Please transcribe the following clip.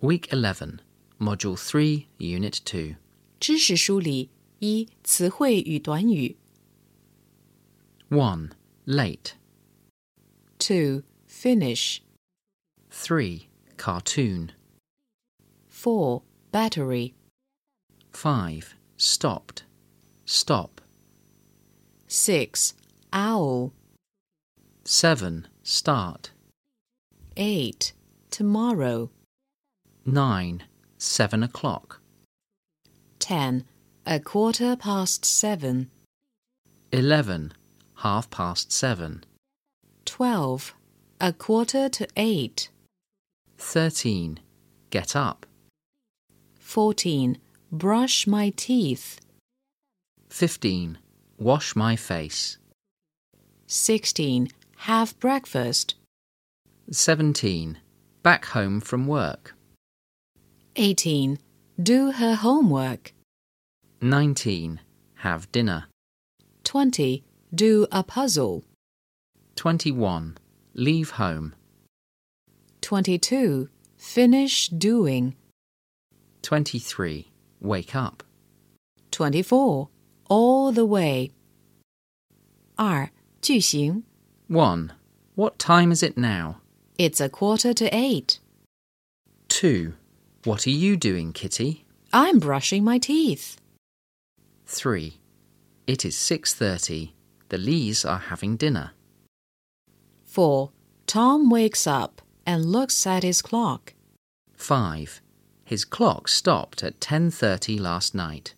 Week 11, Module 3, Unit 2. 知识梳理一词汇与短语 1. Late. two finish 3. Cartoon. four battery 5. Stopped. Stop. six owl 7. Start. eight tomorrow 9. 7 o'clock. ten a quarter past seven 11. Half past 7. twelve a quarter to eight 13. Get up. fourteen brush my teeth 15. Wash my face. sixteen have breakfast 17. Back home from work. 18. Do her homework. 19. Have dinner. 20. Do a puzzle. 21. Leave home. 22. Finish doing. 23. Wake up. 24. All the way. 2. 1. What time is it now? It's a quarter to eight. 2. What are you doing, Kitty? I'm brushing my teeth. 3. It is 6:30. The Lees are having dinner. 4. Tom wakes up and looks at his clock. 5. His clock stopped at 10:30 last night.